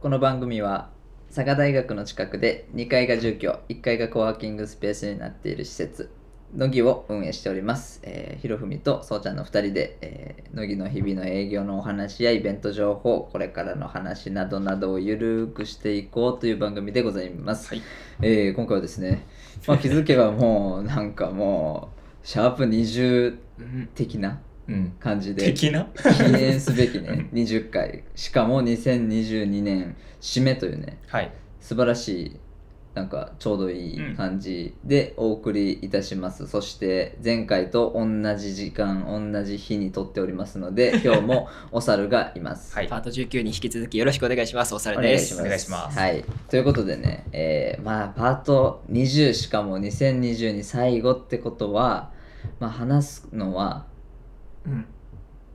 この番組は佐賀大学の近くで2階が住居1階がコワーキングスペースになっている施設乃木を運営しております、えー、ひろふみとそうちゃんの2人で、えー、乃木の日々の営業のお話やイベント情報これからの話などなどをゆるーくしていこうという番組でございます、はいえー今回はですね、まあ、気づけばもうなんかもうシャープ20的なうん。感じで。的な？記念すべきね。20回。しかも2022年締めというね。はい。素晴らしいなんかちょうどいい感じでお送りいたします、そして前回と同じ時間同じ日に撮っておりますので今日も お猿がいます。はい。パート19に引き続きよろしくお願いします。おさおるです。願いします。お願いします。はい。ということでねえーまあパート20しかも2022最後ってことはまあ話すのはうん、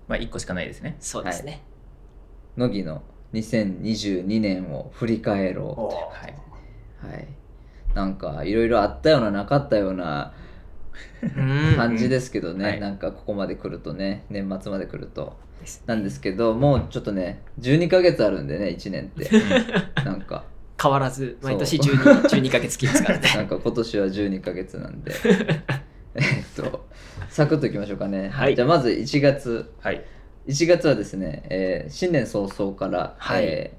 まあ、1個しかないですね。そうですね。乃木の2022年を振り返ろう。おとはい。はい、なんかいろいろあったようななかったような うん。感じですけどね、はい。なんかここまで来るとね年末まで来ると。ですなんですけどもうちょっとね12ヶ月あるんでね1年って。なんか。変わらず毎年そう。12, 12ヶ月期ですからね。なんか今年は12ヶ月なんで。えっとサクッといきましょうかね、はい。じゃあまず1月。はい。1月はですね、えー新年早々から、はい。えー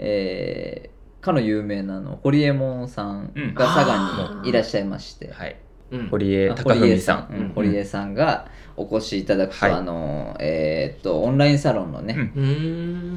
えーかの有名なあの堀エモ門さんうん。が佐賀にいらっしゃいまして、はい。うん。堀江あ貴文さん。うん。堀江さんがお越しいただくと、はい。あのえーっとオンラインサロンのね、うん。うー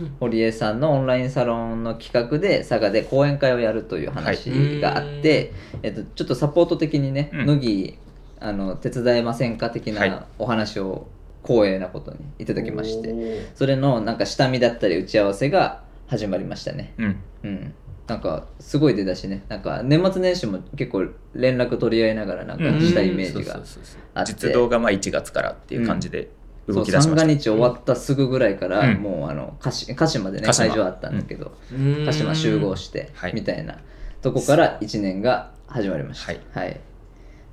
ん。堀江さんのオンラインサロンの企画で佐賀で講演会をやるという話があって、えっと、ちょっとサポート的にね、うん。乃木あの手伝えませんか的はい。なお話を光栄なことにいただきまして、それのなんか下見だったり打ち合わせが始まりましたね。うん。うん、なんかすごい出だしね。なんか年末年始も結構連絡取り合いながらなんかしたイメージがそうそうそうそう。あって。実動がまあ1月からっていう感じでそう動き出しました。三が日終わったすぐぐらいから、うん。もうあの鹿島鹿島でね鹿島会場あったんだけど、うーん鹿島集合して、はい。みたいなとこから1年が始まりました。はい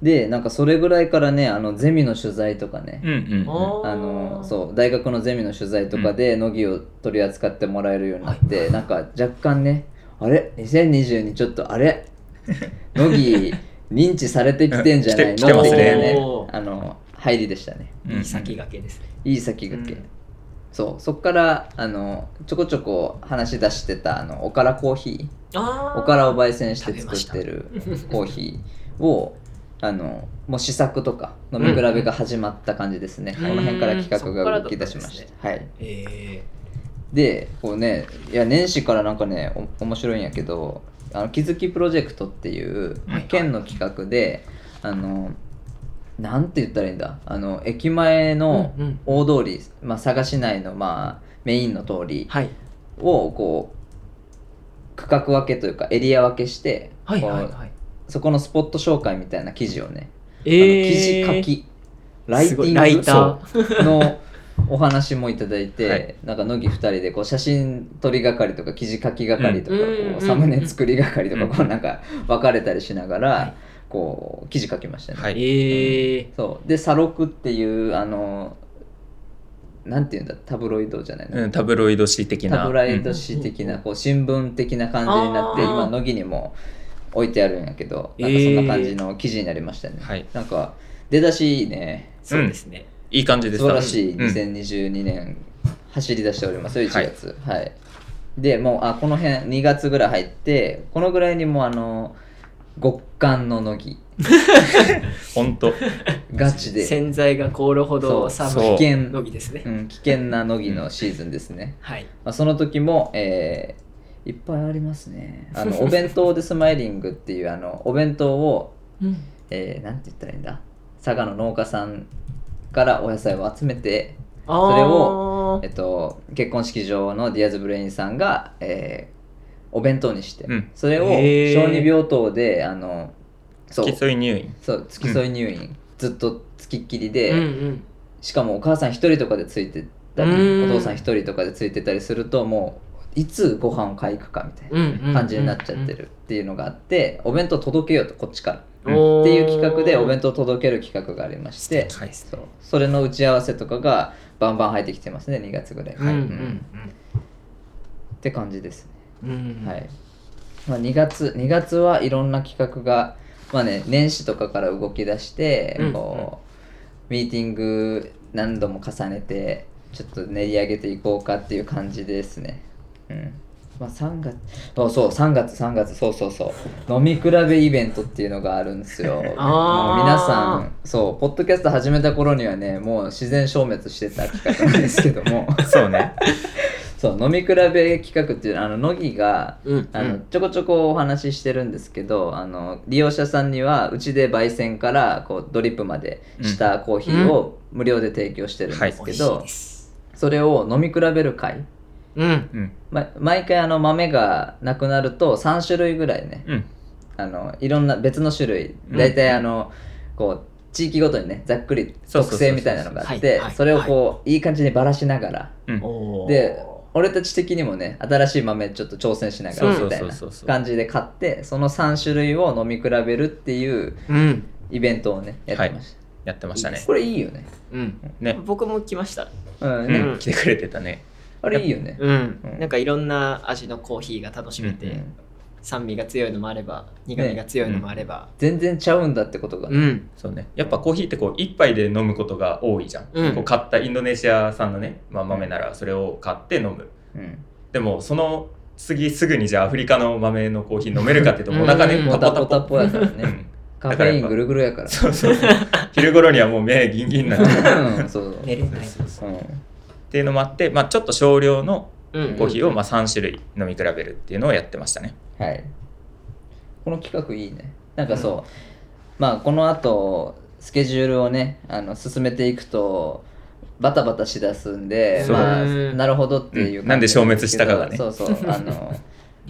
でなんかそれぐらいからねあのゼミの取材とかね、うんうんうん。あのそう大学のゼミの取材とかで乃木を取り扱ってもらえるようになって、なんか若干ねあれ？2022ちょっとあれ？乃木認知されてきてんじゃないの？っていうねあの入りでしたね。うん。いい先駆けですね。いい先駆け、うんそうそっからあのちょこちょこ話し出してたあのおからコーヒあー。おからを焙煎して作ってるコーヒーをあのもう試作とか飲み比べが始まった感じですね、うんこの辺から企画が動き出しました、はい。え。でこうねいや年始からなんかねお面白いんやけどあの気づきプロジェクトっていうはい。県の企画で、あのなんて言ったらいいんだ？あの駅前のうんうん。大通り、まあ、佐賀市内の、まあ、メインの通りー、はい。をこう区画分けというかエリア分けして、はいはいこうはい。そこのスポット紹介みたいな記事をね、えあの記事書きライティングライタそうのお話もいただいて、はい。なんか乃木2人でこう写真撮り係とか記事書き係とか、うん。こうサムネ作り係とか、うん。こうなんか分かれたりしながら、はい。こう記事書きましたね。はい。ええそう。で「サロク」っていうあのなんていうんだタブロイドじゃないの、うんタブロイド紙的な。タブロイド紙的な、こう新聞的な感じになって今乃木にも置いてあるんやけどえーなんかそんな感じの記事になりましたね、はいなんか出だしいいね。そうですね。いい感じで素した。晴らしいうん。2022年走り出しておりますよ1月。はい、でもうあこの辺2月ぐらい入ってこのぐらいにもうあの極寒の乃木。本当。ガチで、洗剤が凍るほど寒い危険のぎですね。うん、危険な乃木のシーズンですね、はい。まあ、その時も、えーいっぱいありますね。あのお弁当でスマイリングっていうあのお弁当を、えーなんて言ったらいいんだ？佐賀の農家さんからお野菜を集めてそれをえっと、結婚式場のディアズ・ブレインさんが、えーお弁当にして、うん。それを小児病棟であのそう。付き添い入院。そう付き添い入院、ずっと付きっきりで、うんうん。しかもお母さん一人とかでついてたりうん。お父さん一人とかでついてたりするともういつご飯を買い行くかみたいうんうんうんな感じになっちゃってるっていうのがあってお弁当届けようとこっちから。っていう企画でお弁当届ける企画がありまして素敵。ですそう。それの打ち合わせとかがバンバン入ってきてますね2月ぐらい、うんうんうん。うん。って感じですね。うんはい。まあ、2月2月はいろんな企画が、まあね、年始とかから動き出して、うん。こうミーティング何度も重ねてちょっと練り上げていこうかっていう感じですね。うん。まあ、3月。そうそう3月3月そうそうそう。飲み比べイベントっていうのがあるんですよ。もうあー皆さんそうポッドキャスト始めた頃にはねもう自然消滅してた企画なんですけども。そうね。そう飲み比べ企画っていうのはあの乃木がうんあのうんちょこちょこお話ししてるんですけどあの利用者さんにはうちで焙煎からこうドリップまでしたコーヒーを無料で提供してるんですけ美味しど、いそれを飲み比べる会、うんうん。ま、毎回あの豆がなくなると3種類ぐらいねうん。あのいろんな別の種類うん大体あの、こう地域ごとにねざっくり特性みたいなのがあっはいてはいそれをこういい感じにばらしながらうん。で俺たち的にもね新しい豆ちょっと挑戦しながらみたいな感じで買ってその3種類を飲み比べるっていううんイベントをねやってましやってましたね。これいいよねうんね。僕も来ましたうんね、うん。来てくれてたね。あれいいよね。うん。うん。なんかいろんな味のコーヒーが楽しめて、うん酸味が強いのもあれば苦味が強いのもあれば、全然ちゃうんだってことが、うん。そうね。やっぱコーヒーってこう一杯で飲むことが多いじゃん。うん。こう買ったインドネシア産のね、まあ、豆ならそれを買って飲む。うん。でもその次すぐにじゃあアフリカの豆のコーヒー飲めるかっていうと お腹ねうん。ポタポタ。ポポやからね。うん。カフェインぐるぐるやから。そうそうそう。昼頃にはもう目ギンギンになっちゃううん。そう寝れないっていうのもあって、まあ、ちょっと少量のうんコーヒーをまあ3種類飲み比べるっていうのをやってましたね。はい。この企画いいね。なんかそう、まあこの後スケジュールをねあの進めていくとバタバタしだすんでまあうんなるほどっていううん。なんで消滅したかがね。そうそう。あの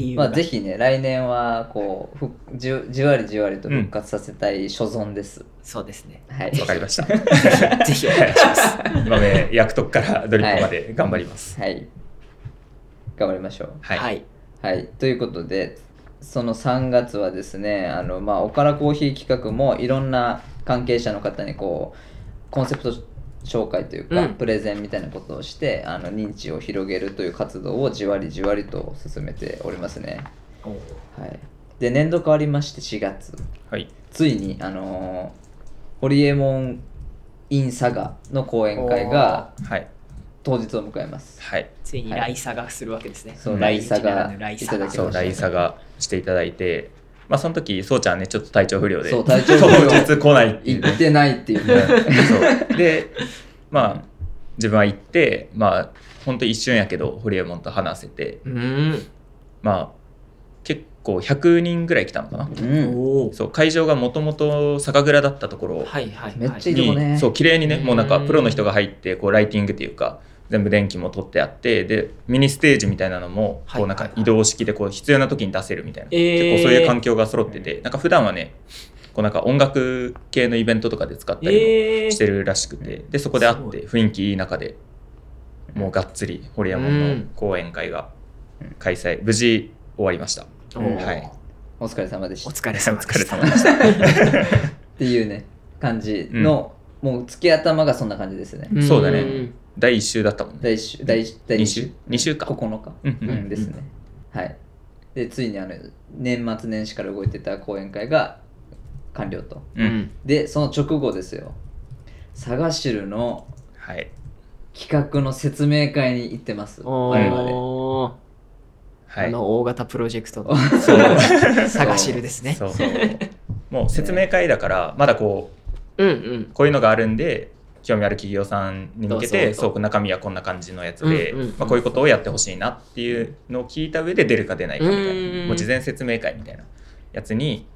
理由が。まあぜひね来年はこうふじゅじわりじわりと復活させたい所存です、そうですね。はい。わかりました。ぜひお願いします。豆焼くとこからドリップまで頑張ります。はい。頑張りましょう。はい。はい。はい、ということでその3月はですねあの、まあ、おからコーヒー企画もいろんな関係者の方にこうコンセプト紹介というか、うんプレゼンみたいなことをしてあの認知を広げるという活動をじわりじわりと進めておりますね。おはい、で年度変わりまして4月はい。ついに、あのーホリエモン in 佐賀の講演会がはい。当日を迎えます。はい。ついにライサがするわけですねそう、うんライサがライサがいただきましたそう、ライサがしていただいて、まあ、その時、そうちゃんね、ちょっと体調不良で、そう体調不良。当日来ないっていうね。行ってないっていうね。そう。でまあ自分は行ってまあほんと一瞬やけどホリエモンと話せてうん。まあ結構100人ぐらい来たのかな。うん。おおそう会場がもともと酒蔵だったところはいはいはい。めっちゃいいとに、こねそう綺麗にねもうなんかうん。プロの人が入ってこうライティングっていうか全部電気も取ってあってでミニステージみたいなのもはい。こうなんか移動式でこう必要な時に出せるみたいな、えー。結構そういう環境が揃っててなんか普段はねこうなんか音楽系のイベントとかで使ったりしてるらしくて、でそこで会って雰囲気いい中でもうがっつりホリエモンの講演会が開催無事終わりました、はい。お疲れ様でした。お疲れ様おでした。疲れ様でした。っていうね感じの、もう月頭がそんな感じですね、ん。そうだね第1週だったもんね。第一週第一第2二週？2週か。9日、うんうんうん。ですね、はい。でついにあの年末年始から動いてた講演会が完了と。ううん。んでその直後ですよ。佐賀汁のはい。企画の説明会に行ってます。お我々。ーはい。あの大型プロジェクトの。そう。探しるですね。そう。もう説明会だからまだこううんうん。こういうのがあるんで興味ある企業さんに向けてそう中身はこんな感じのやつで、うんうんうん。まあ、こういうことをやってほしいなっていうのを聞いた上で出るか出ないかみたいなうんもう事前説明会みたいなやつに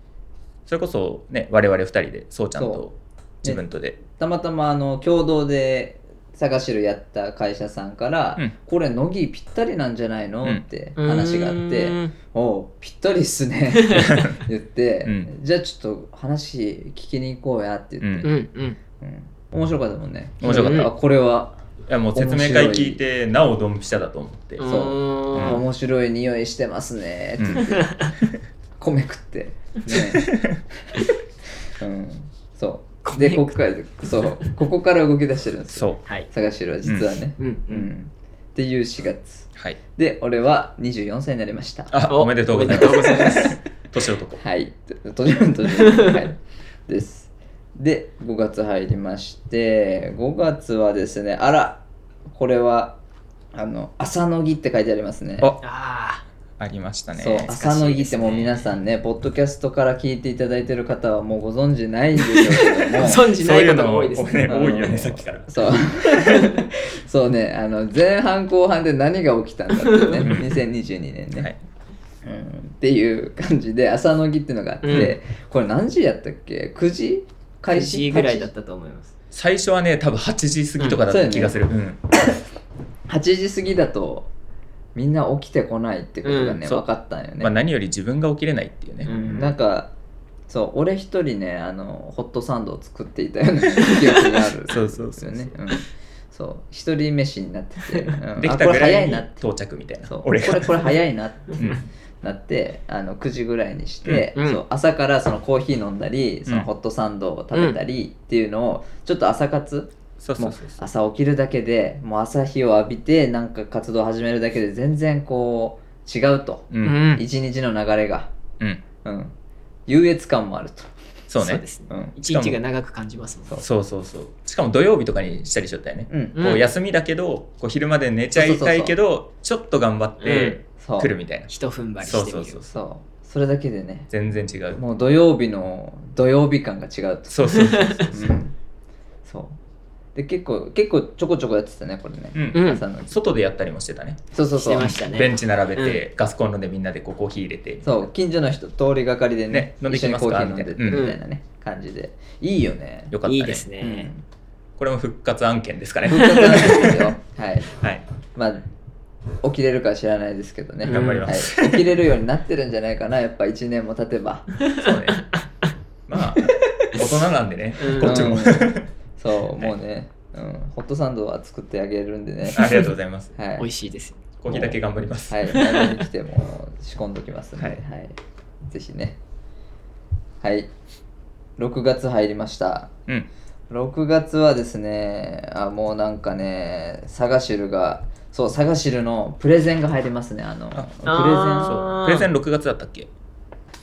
それこそね我々2人でそうちゃんそと自分とで、たまたまあの共同で佐賀汁やった会社さんから、うん。これ乃木ぴったりなんじゃないの、うん。って話があって、うん。おうぴったりっすね。言って、うん。じゃあちょっと話聞きに行こうやって言って、うんうん。うん面白かったもんね。面白かった。あこれは。いやもう説明会聞いてなおドンピシャだと思って、そう。うん。面白い匂いしてますね。って言って、米食って。ね。うん。そう。でここからそう。ここから動き出してるんですよ。そう。はい。探しろは実はね、うん。ううん。んっていう4月はい。で俺は24歳になりました。おあおめでとうございます。す。年男。はい。とととはい。ですで5月入りまして5月はですねあらこれはあの朝のぎって書いてありますね。あ。あありましたね。そう朝のぎってもう皆さんねポッドキャストから聞いていただいてる方はもうご存知ないんでしょうけどあも 存じない方が多いですね。そういうの多いようんねさっきから。そう。そうねあの前半後半で何が起きたんだっていうねうん2022年ね、はい。うん、っていう感じで朝のぎっていうのがあって、うん。これ何時やったっけ？9時？あ開始1時ぐらいだったと思います。最初はね多分8時過ぎとかだった気がする、うん。8時過ぎだとみんな起きてこないってことがね、うん。分かったんよね、まあ、何より自分が起きれないっていうね、うん。なんかそう俺一人ねあのホットサンドを作っていたような 記憶がある。ん そうそうですそうそう。よね。うん。そう。一人飯になってて、うん。できあこれたぐらいに早いなって。到着みたいな。そう。俺が。これこれ早いなって。うんなってあの9時ぐらいにして、うんそう朝からそのコーヒー飲んだりそのホットサンドを食べたりっていうのをちょっと朝活朝起きるだけでもう朝日を浴びてなんか活動を始めるだけで全然こう違うと、ううん。ん一日の流れが、うん。うん、優越感もあると、そうね。ですね。うん。一日が長く感じますもんそうそうそう。しかも土曜日とかにしたりしちゃったよね、うん。うんこう休みだけどこう昼まで寝ちゃいたいけどちょっと頑張って来るみたいな、ひと踏ん張りしてみる。そうそうそうそう。それだけでね。全然違う。もう土曜日の土曜日感が違うと。そうそうそううん。そう。で結構結構ちょこちょこやってたねこれね、うん。うん。朝の外でやったりもしてたね。しそうそうそう。てましたね。ベンチ並べて、ガスコンロでみんなでこうコーヒー入れて。そう。近所の人通りがかりでねね飲んで一緒にきますかコーヒー飲んでみたいなみたいな。ね、感じでいいよね。よかったね。いいですね、うん。これも復活案件ですかね。復活なんですよ。はい。はい。まあ起きれるか知らないですけどね。頑張ります。はい、起きれるようになってるんじゃないかなやっぱ1年も経てば。そうね。まあ大人なんでね、うん。こっちも、うんそうもうね、うん、ホットサンドは作ってあげるんでね。ありがとうございます。はい。美味しいですよ。コーヒーだけ頑張ります、はい、来に来ても仕込んどきますんで、ははい。いぜひね。はい、6月入りました。うん。6月はですね、あもうなんかね、サガシルが、そう、サガシルのプレゼンが入りますね。あの、プレゼン、あそう。ー。プレゼン6月だったっけ？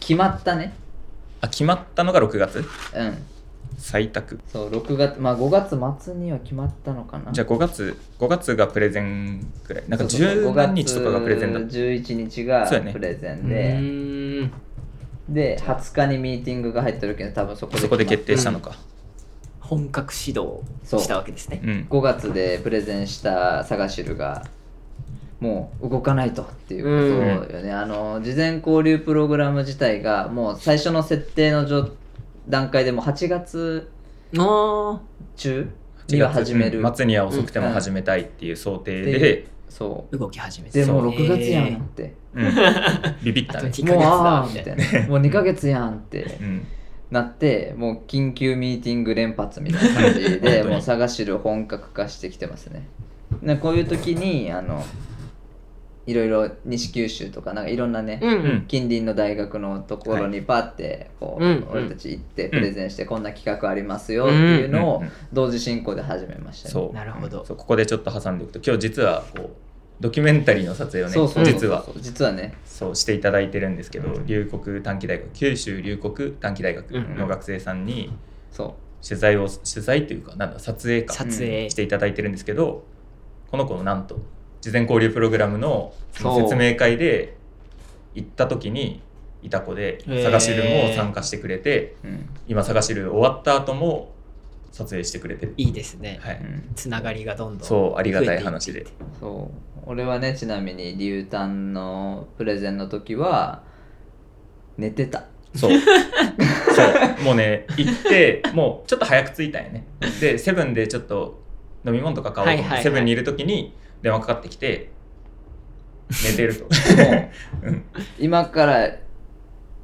決まったね。あ決まったのが6月？うん。採択。そう、6月、まあ5月末には決まったのかな。じゃあ5月5月がプレゼンくらい。なんかそうそうそう10何日とかがプレゼンだっ5月11日がそうやね。プレゼンうで、で、20日にミーティングが入ってるけど、多分そこでた。そこで決定ししたのか、本格指導そうしたわけですね。う。ん。5月でプレゼンしたサガシルがもう動かないとっていうことよね、あの事前交流プログラム自体がもう最初の設定の状段階でもう8月あ中8には始める、うん末には遅くても始めたいっていう想定で。で、そー動き始めう。てでもうそう。6月やんへって、うん、ビビったね。あと2ヶ月もうあだあみたいな。な もう2ヶ月やんって。うんなってもう緊急ミーティング連発みたいな感じで もう探しる本格化してきてますね。でこういう時にあのいろいろ西九州とかなんかいろんなね、うんうん。近隣の大学のところにパッてこう、うんうん。俺たち行ってプレゼンしてこんな企画ありますよっていうのを同時進行で始めましたね。そう。なるほど。そうここでちょっと挟んでおくと今日実はこうドキュメンタリーの撮影をねそうそう。そう実は実はね。そうしていただいてるんですけど龍谷短期大学九州龍谷短期大学の学生さんにそ取材を取材というかなんだ撮影か。撮影。していただいてるんですけどこの子のなんと事前交流プログラムの説明会で行った時にいた子で探しルも参加してくれてう、うん。今探しル終わった後も撮影してくれてる、いいですね、はい。うんつながりがどんどんそうありがたい話で。そう。俺はねちなみに竜丹のプレゼンの時は寝てた。そう。そう。もうね行ってもうちょっと早く着いたんよね。でセブンでちょっと飲み物とか買おうと思って、はいはいはい。セブンにいる時に電話かかってきて寝てると。もう。うん。今から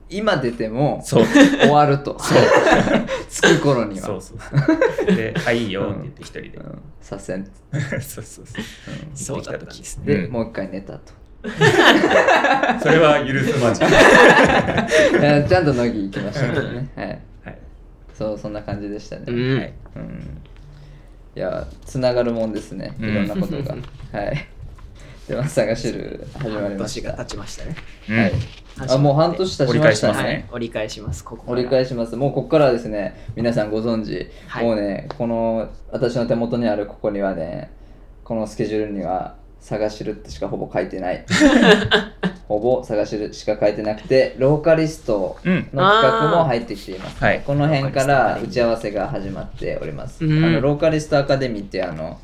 今出てもそう。終わると。そう。着く頃には。そうそうそう。で「あいいよ」って言って一人で、うん。させん、そうそうそう。うそうだったんですん、ね。で、うん。もう一回寝たと。それは許すまじ。いやちゃんと乃木行きましたけどね。はい。はい。そうそんな感じでしたね、うん。はい。うん。いやつながるもんですね。いろんなことが。はい。では探しる始まり半ました。年が経ちましたね。うん。はいあもう半年経ちましたね。折り返しますね。はい、折り返します。ここから。折り返します。もうここからはですね皆さんご存知、はい。もうねこの私の手元にあるここにはねこのスケジュールには探しるってしかほぼ書いてない。ほぼ探しるしか書いてなくてローカリストうん。の企画も入ってきています、はいこの辺から打ち合わせが始まっております、うん。あのローカリストアカデミーってあの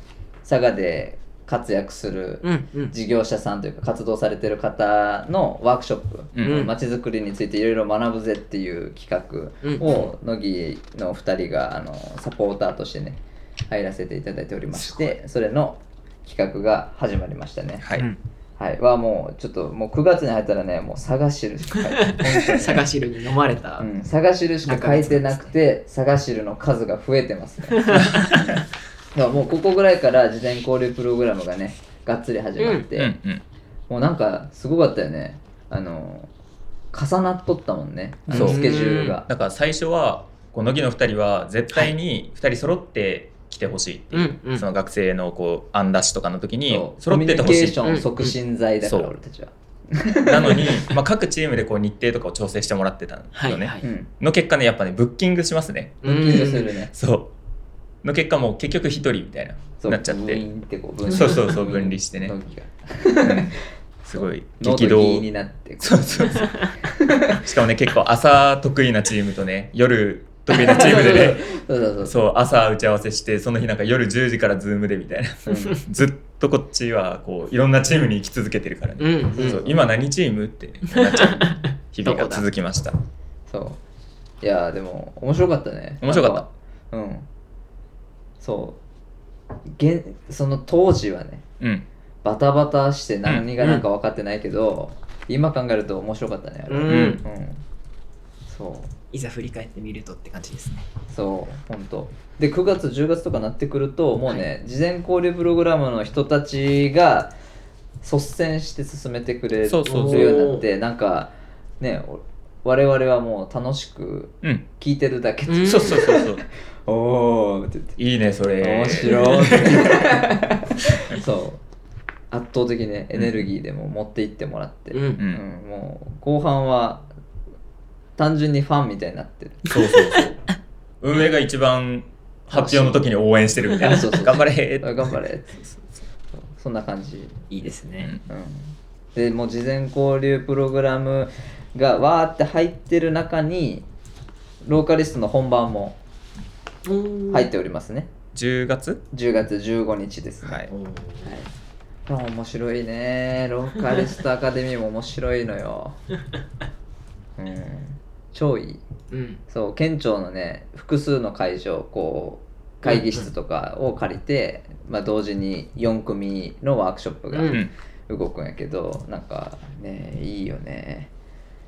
佐賀で活躍するうんうん。事業者さんというか活動されてる方のワークショップうん。まちづくりについていろいろ学ぶぜっていう企画を乃木の2人があのサポーターとしてね入らせていただいておりましてそれの企画が始まりましたね。はい、うん。はい。はもうちょっともう9月に入ったらねもう探しるしか書いてな 探しるに飲まれた。うん、探しるしか書いてなくて、探しるの数が増えてますね。だからもうここぐらいから事前交流プログラムがね、がっつり始まって、うんうんもうなんかすごかったよね。あの、重なっとったもんね、あそう。のスケジュールが。だから最初はこう乃木の2人は絶対に2人揃って来てほしいっていう、うんうん。その学生のこう案出しとかの時にそう。揃っててほしいコミュニケーション促進剤だから、う。ん俺たちは。なのに、まあ、各チームでこう日程とかを調整してもらってたんですよね、はいうん。の結果ねやっぱねブッキングしますね。ブッキングするね。そうの結果もう結局1人みたいななっちゃって。そうそうそう分離してね。すごい激動。になってそうそうそう。しかもね結構朝得意なチームとね夜得意なチームでね。そうそうそう。そう朝打ち合わせしてその日なんか夜10時からズームでみたいな。うん。ずっとこっちはこういろんなチームに行き続けてるからね、うん。うんそう今何チームってなっちゃう。日々が続きました。そう。いやーでも面白かったね。面白かった。うんそう。現その当時はねうん。バタバタして何が何か分かってないけど、今考えると面白かったねあれ。はうん。うん。そう。いざ振り返ってみるとって感じですね。そう本当。で9月10月とかなってくるともうね、事前交流プログラムの人たちが率先して進めてくれるそうそうそうよう。になってなんかねお我々はもう楽しくうん。聞いてるだけで、うん。そうそうそうそう。おーっいいねそれ。面白い。っ てそう。圧倒的ねエネルギーでも持っていってもらって、う。うん。んうんもう後半は単純にファンみたいになってる。そうそうそう。運営が一番発表の時に応援してるみたいな。そうそうそう。頑張れ頑張れって。そう。そんな感じ、いいですね。うん、でもう事前交流プログラムがわーって入ってる中にローカリストの本番も入っておりますね。10月？10月15日ですね、はい。はい。あ面白いね。ローカリストアカデミーも面白いのよ。うん。超いい。うん。そう県庁のね複数の会場こう会議室とかを借りて、まあ、同時に4組のワークショップがうん。動くんやけど、なんかねいいよね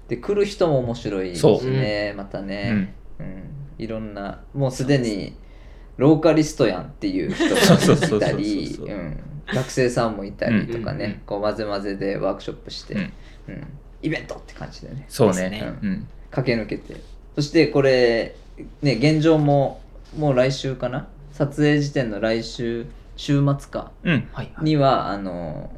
で来る人も面白いしそう。ねまたね、うん。いろんなもうすでにローカリストやんっていう人がいたり学生さんもいたりとかね、うん。うんうんこう混ぜ混ぜでワークショップして、うん。うん。イベントって感じでね。そうね。うん。駆け抜けて。そしてこれね現状ももう来週かな？撮影時点の来週週末かうん。はいはい。にはあの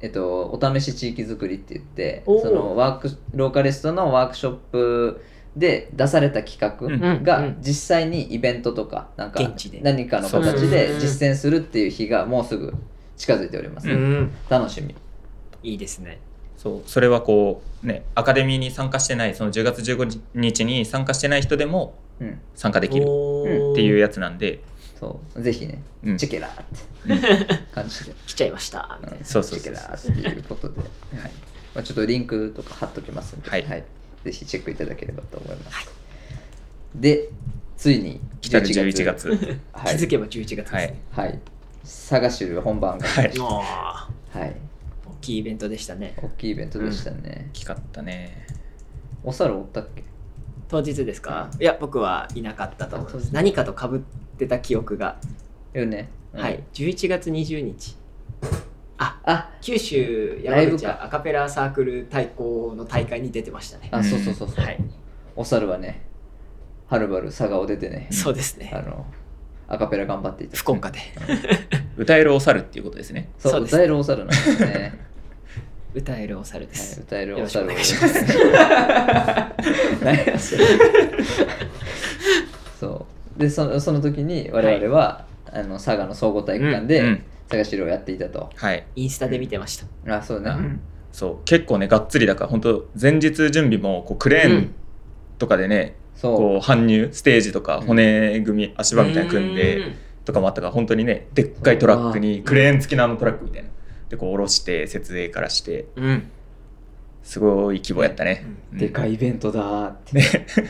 えっとお試し地域づくりって言ってそのワークローカリストのワークショップで出された企画うん。が実際にイベントとかなんか何かの形で実践するっていう日がもうすぐ近づいております、うん。楽しみ。いいですね。そう。それはこうねアカデミーに参加してないその10月15日に参加してない人でもうん。参加できるおっていうややつなんで、そう。ぜひね、うん。チェケラーって感じで。来ちゃいました。みたいなそうそうチェケラーっていうことで、はい。まあ、ちょっとリンクとか貼っときますんで、はい。ぜひチェックいただければと思います、でついに来たる11月。はい、気づけば11月ですはい。ね。はい、探しる本番が、ははい、大きいイベントでしたね。大きいイベントでしたね。大、きかったね。お猿おったっけ？当日ですか？いや、僕はいなかったと思います。何かと被ってた記憶が。よね、うんはい。11月20日。あ、あ九州山口アカペラサークル対抗の大会に出てましたね。あ、そうそうそうそう、はい。お猿はねはるばる佐賀を出てねそうですねあ。のアカペラ頑張っていた福岡で。歌えるお猿っていうことですねそうそうです歌えるお猿なんですね、歌えるお猿ではい、す。歌えるお猿を。お願いします。何やそれ。そう。でそのその時に我々は、あの佐賀の総合体育館で、うんうん。佐賀城をやっていたと。はい。インスタで見てました。あそうね、うん。そう。結構ねがっつりだから本当前日準備もこうクレーンとかでね、そう。こう搬入ステージとかうん。骨組み足場みたいなの組んでとかもあったから本当にねでっかいトラックにクレーン付きのあのトラックみたいなでこう下ろして設営からして。うん。うん。すごい規模やったね、うん。でかいイベントだーって、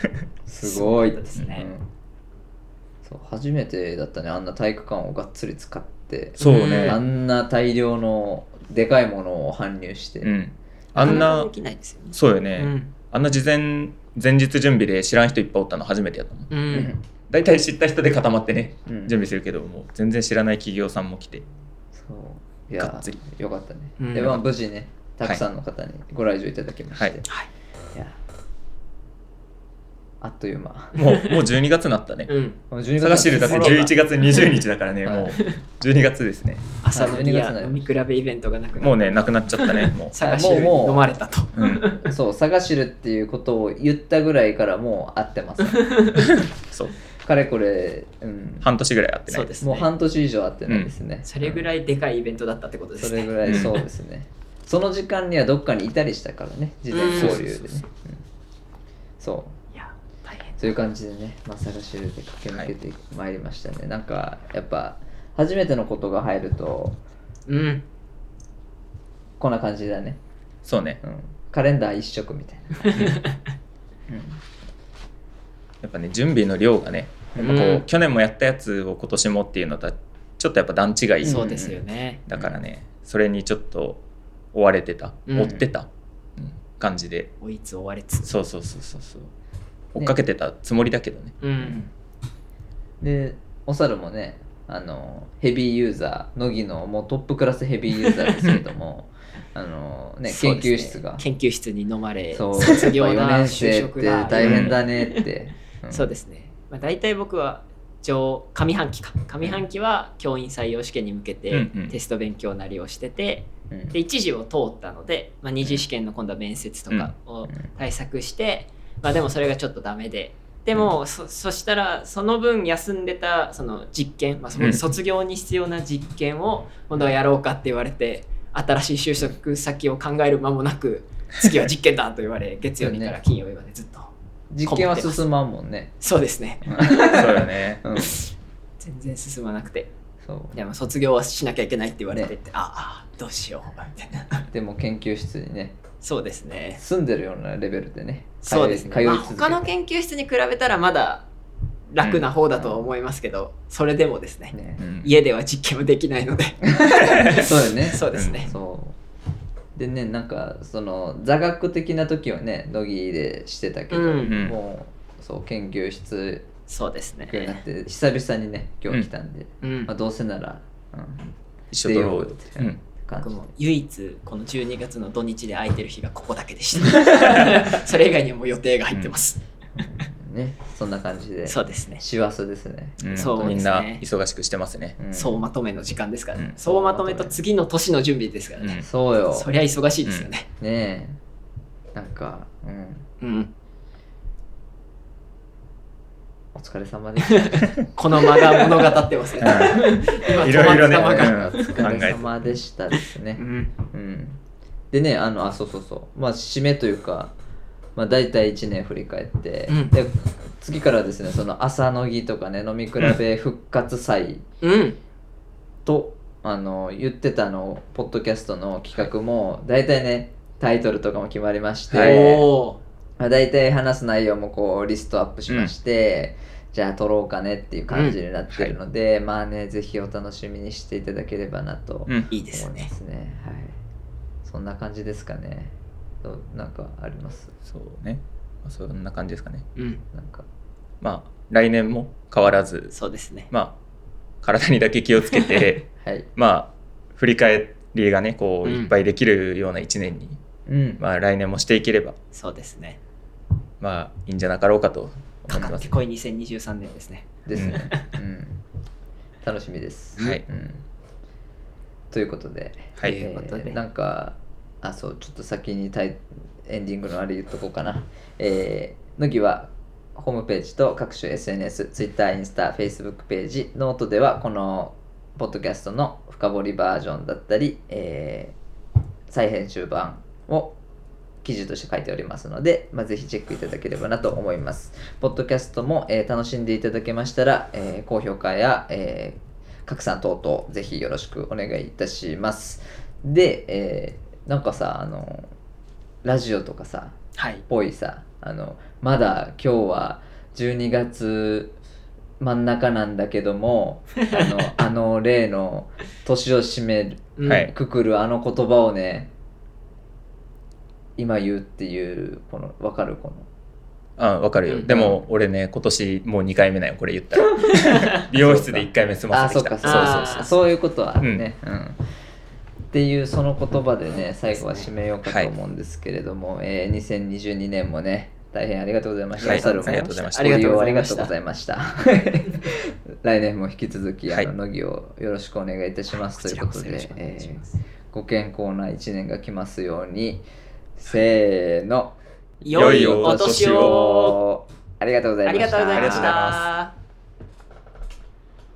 すごいそうですね。うん。そう初めてだったね。あんな体育館をがっつり使って。そうね。あんな大量のでかいものを搬入して、うん。あんなかかできないですよね。そうよね、うん。あんな事前前日準備で知らん人いっぱいおったの初めてやったもん。う。うんん。大体知った人で固まってねうん。準備するけどもう全然知らない企業さんも来て。そういやがっつり。よかったね、うん。でまあ無事ねたくさんの方にご来場いただきまして、はい。はい。あっという間。もうもう12月になったね。うん。もう12探しるだってなんです11月20日だからねはい。もう。12月ですね。朝のギ12月になりました。ア飲み比べイベントがなくなもうねなくなっちゃったね。もう。探しるもうもう飲まれたと。うん。そう探しるっていうことを言ったぐらいからもう会ってます。そうかれこれ、うん、半年ぐらい会ってないそうですね。もう半年以上会ってないですね、それぐらいでかいイベントだったってことですね。それぐらいそうですね、その時間にはどっかにいたりしたからね。事前交流でね、うんうん。そう。いや、大変。そういう感じでね、まあ、探しるで駆け抜けてまいりましたね、なんかやっぱ初めてのことが入るとうん。こんな感じだね、そうね。うん、カレンダー一色みたいな、やっぱね準備の量がねやっぱこう、うん。去年もやったやつを今年もっていうのとはちょっとやっぱ段違いそうですよね。だからねそれにちょっと追われてた。うん。追ってた、うん。感じで。追いつ追われつ。そうそうそうそうそう。追っかけてたつもりだけどね。うん。でお猿もねあのヘビーユーザー乃木のもうトップクラスヘビーユーザーですけども あの、ね、ね。究室が。研究室に飲まれ、そう。卒業4だ、年就生って。大変だねって、んそうですね。まあ、大体僕は上上半期か。上半期は教員採用試験に向けてテスト勉強なりをしてて、うん。で一次を通ったので、まあ、二次試験の今度は面接とかを対策して、まあ、でもそれがちょっとダメで。でも、そそしたらその分休んでたその実験、まあ、その卒業に必要な実験を今度はやろうかって言われて新しい就職先を考える間もなく次は実験だと言われ月曜日から金曜日までずっと実験は進まんもんね、そうですね。そうよね。うん、全然進まなくて。そう。でも卒業はしなきゃいけないって言われてて、ああどうしよう。みたいな。でも研究室にね。そうですね。住んでるようなレベルでね。そうですね、まあ、通い通い続けて、他の研究室に比べたらまだ楽な方だとは思いますけど、それでもですね。ね。うん。家では実験はできないので。そうよね。そうですね、そうでねなんかその座学的な時はね乃木でしてたけど、うん。もうそう研究室そうですね。になって久々にね今日来たんで、うん。まあ、どうせなら、うん、一緒取ろうよ出ようってうん。感じ。僕も唯一この12月の土日で空いてる日がここだけでした。それ以外にも予定が入ってます、ねそんな感じで。そうですね。師走ですね、うん。そうですね。みんな忙しくしてますね。うん。総まとめの時間ですから。ね、うん。総まとめと次の年の準備ですからね、うん。そうよ。そりゃ忙しいですよね、ねえ。なんかうん。うん、お疲れ様でした。この間が物語ってますね 今いろいろね。止まった間がお疲れ様でしたですね。うん。うん、でねあのあそうそうそう。まあ締めというか、まあ、大体1年振り返って、うん。で次からですねその朝のぎとかね飲み比べ復活祭うん。と、あの言ってたのポッドキャストの企画も大体ねタイトルとかも決まりまして、はい。まあ、大体話す内容もこうリストアップしまして、じゃあ撮ろうかねっていう感じになってるので、まあねぜひお楽しみにしていただければなとうん。いいですね。思いますね。はい。そんな感じですかね。どうなんかありますそうねまあそんな感じですかねうんなんか。まあ来年も変わらずそうですねまあ体にだけ気をつけて はい。まあ振り返りがねこううんいっぱいできるような1年に、うん。まあ来年もしていければそうですねまあいいんじゃなかろうかとか思いますかってこい2023年ですねですね。うん。楽しみです。はいうん。ということで、はいえーということでなんかあそうちょっと先にタイエンディングのあれ言っとこうかなえー、乃木はホームページと各種 SNS、Twitter、インスタ、Facebook ページ、ノートではこのポッドキャストの深掘りバージョンだったり、えー再編集版を記事として書いておりますので、まあ、ぜひチェックいただければなと思います。ポッドキャストも、えー楽しんでいただけましたら、えー高評価や、え拡散等々ぜひよろしくお願いいたします。で、えーなんかさ、あの、ラジオとかさ、はい。ぽいさあのまだ今日は12月真ん中なんだけども あのあの例の年を締めるうんはい。くくるあの言葉をね今言うっていうこの分かるこの？あわかるよ、うん。でも俺ね今年もう2回目だよこれ言ったら。美容室で1回目済まあせてきた。そうかそうそうそうそう。いうことはあるね、うんっていうその言葉でね最後は締めようかと思うんですけれども、えー2022年もね大変ありがとうございました。はいありがとうございましたあありがとうございました。来年も引き続き、はいあの乃木をよろしくお願いいたしますということで、えー。ご健康な一年が来ますように、せーの、良いお年を。ありがとうございました。ありがとうございました。